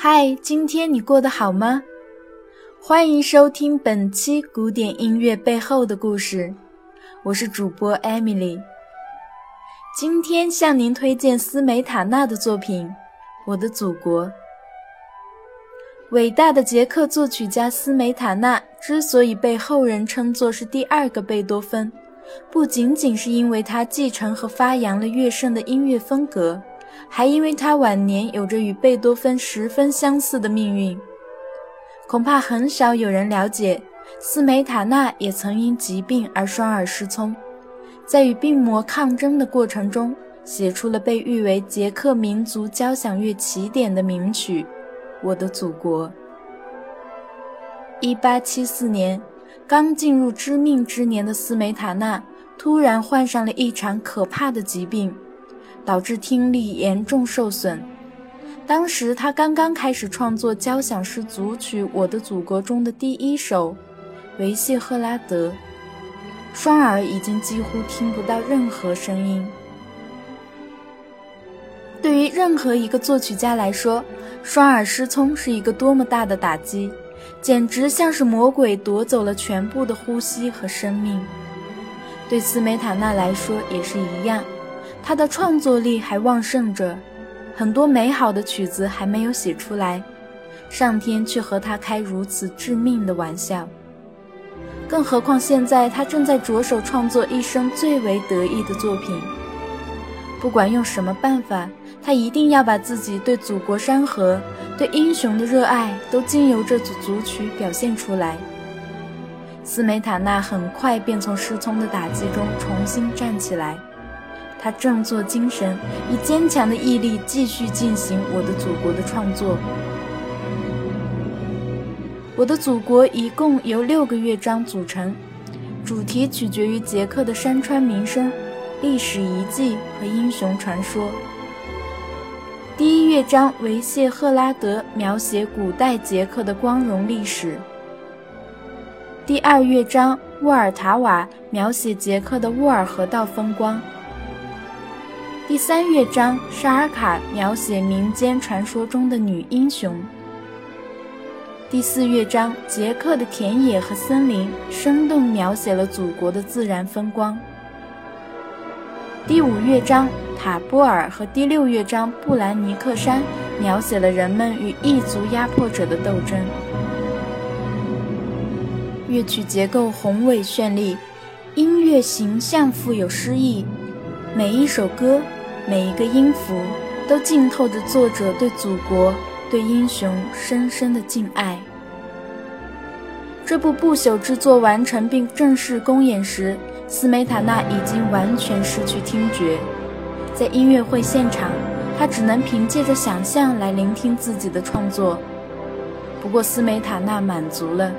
嗨，今天你过得好吗？欢迎收听本期古典音乐背后的故事，我是主播 Emily。今天向您推荐斯梅塔纳的作品《我的祖国》。伟大的捷克作曲家斯梅塔纳之所以被后人称作是第二个贝多芬，不仅仅是因为他继承和发扬了乐圣的音乐风格。还因为他晚年有着与贝多芬十分相似的命运，恐怕很少有人了解，斯梅塔纳也曾因疾病而双耳失聪，在与病魔抗争的过程中，写出了被誉为捷克民族交响乐起点的名曲《我的祖国》。一八七四年，刚进入知命之年的斯梅塔纳突然患上了一场可怕的疾病。导致听力严重受损。当时他刚刚开始创作交响诗组曲《我的祖国》中的第一首《维谢赫拉德》，双耳已经几乎听不到任何声音。对于任何一个作曲家来说，双耳失聪是一个多么大的打击，简直像是魔鬼夺走了全部的呼吸和生命。对斯梅塔纳来说也是一样。他的创作力还旺盛着，很多美好的曲子还没有写出来，上天却和他开如此致命的玩笑。更何况现在他正在着手创作一生最为得意的作品。不管用什么办法，他一定要把自己对祖国山河、对英雄的热爱都经由这组组曲表现出来。斯梅塔纳很快便从失聪的打击中重新站起来。他振作精神，以坚强的毅力继续进行《我的祖国》的创作。《我的祖国》一共由六个乐章组成，主题取决于捷克的山川名声、历史遗迹和英雄传说。第一乐章《维谢赫拉德》描写古代捷克的光荣历史。第二乐章《沃尔塔瓦》描写捷克的沃尔河道风光。第三乐章《沙尔卡》描写民间传说中的女英雄。第四乐章《捷克的田野和森林》生动描写了祖国的自然风光。第五乐章《塔波尔》和第六乐章《布兰尼克山》描写了人们与异族压迫者的斗争。乐曲结构宏伟绚丽，音乐形象富有诗意，每一首歌。每一个音符都浸透着作者对祖国、对英雄深深的敬爱。这部不朽之作完成并正式公演时，斯梅塔纳已经完全失去听觉。在音乐会现场，他只能凭借着想象来聆听自己的创作。不过，斯梅塔纳满足了，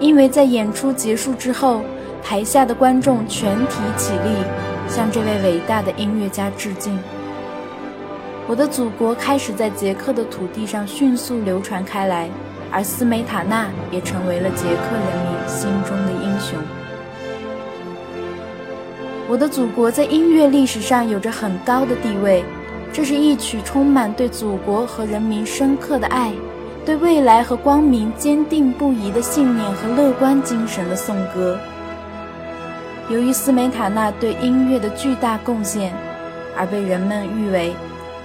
因为在演出结束之后，台下的观众全体起立。向这位伟大的音乐家致敬。我的祖国开始在捷克的土地上迅速流传开来，而斯梅塔纳也成为了捷克人民心中的英雄。我的祖国在音乐历史上有着很高的地位，这是一曲充满对祖国和人民深刻的爱，对未来和光明坚定不移的信念和乐观精神的颂歌。由于斯梅塔纳对音乐的巨大贡献，而被人们誉为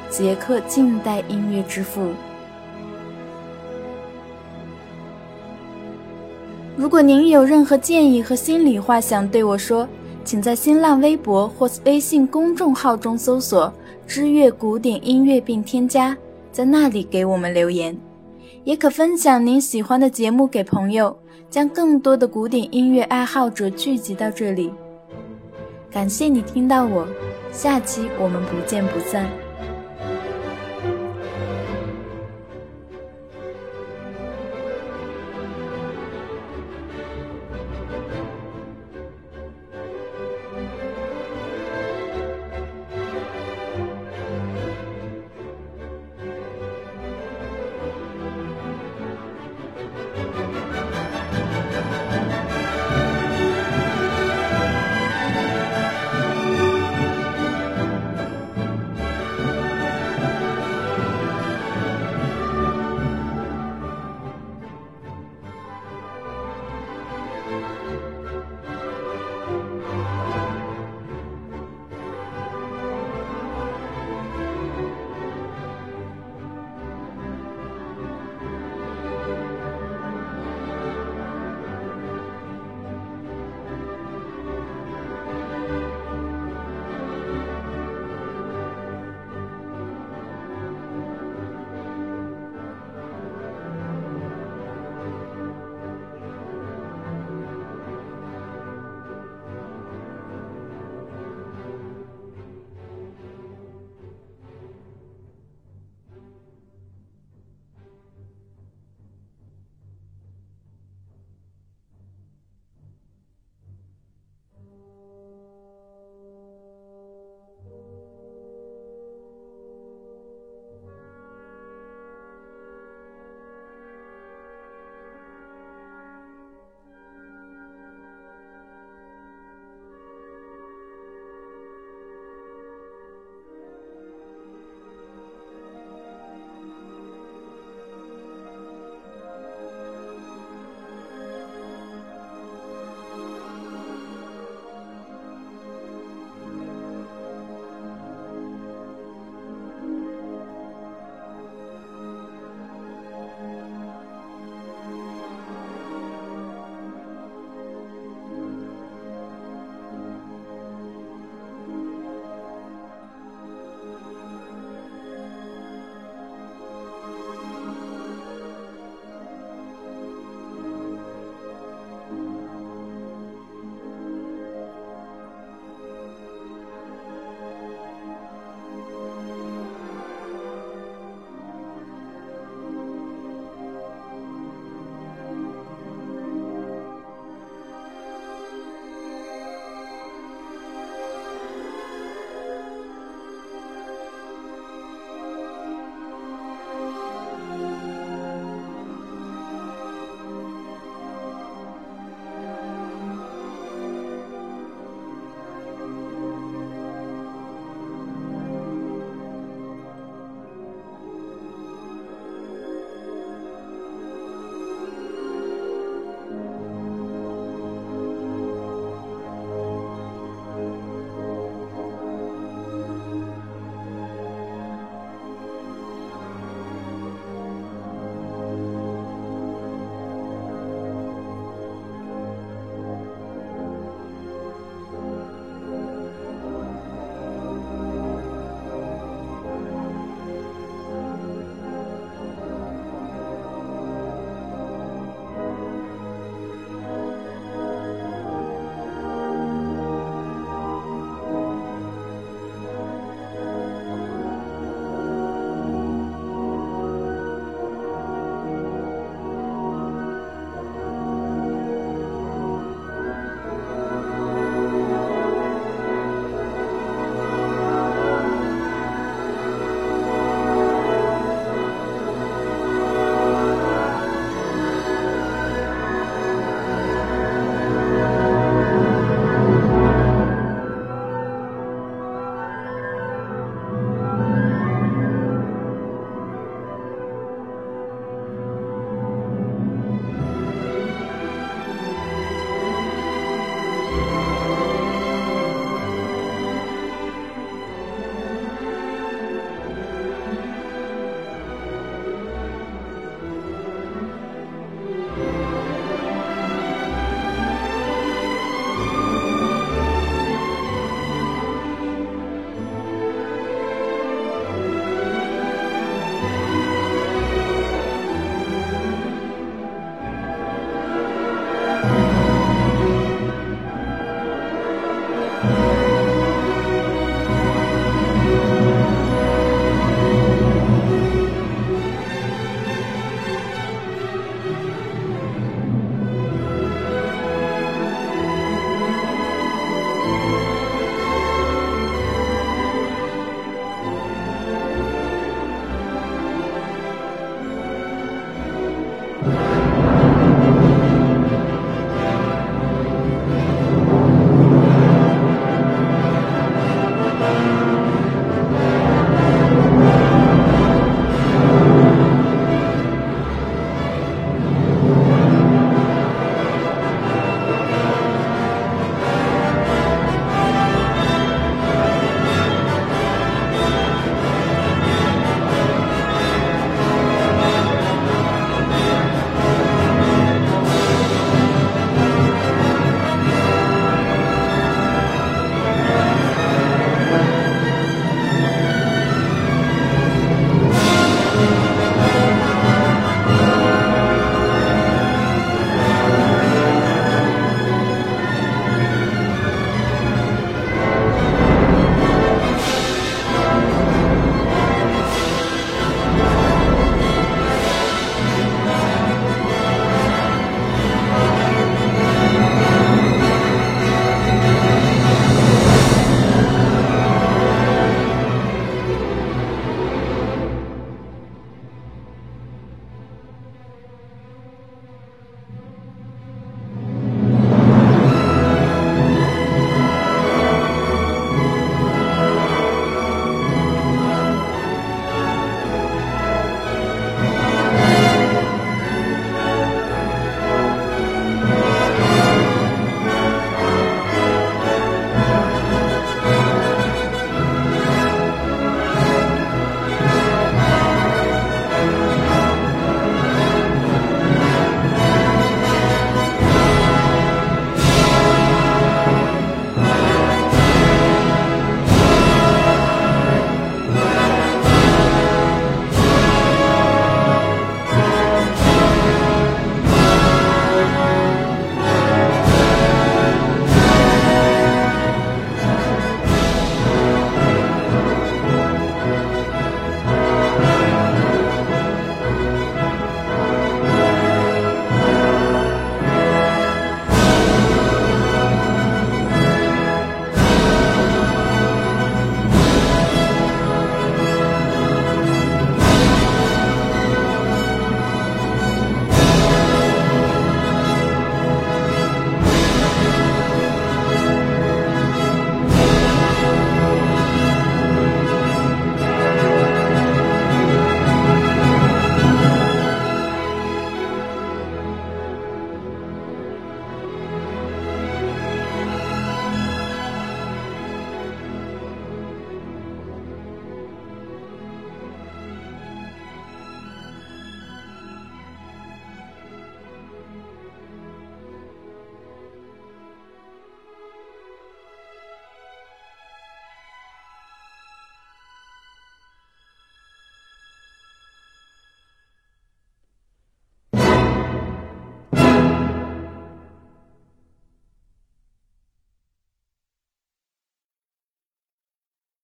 捷克近代音乐之父。如果您有任何建议和心里话想对我说，请在新浪微博或微信公众号中搜索“知乐古典音乐”并添加，在那里给我们留言。也可分享您喜欢的节目给朋友。将更多的古典音乐爱好者聚集到这里。感谢你听到我，下期我们不见不散。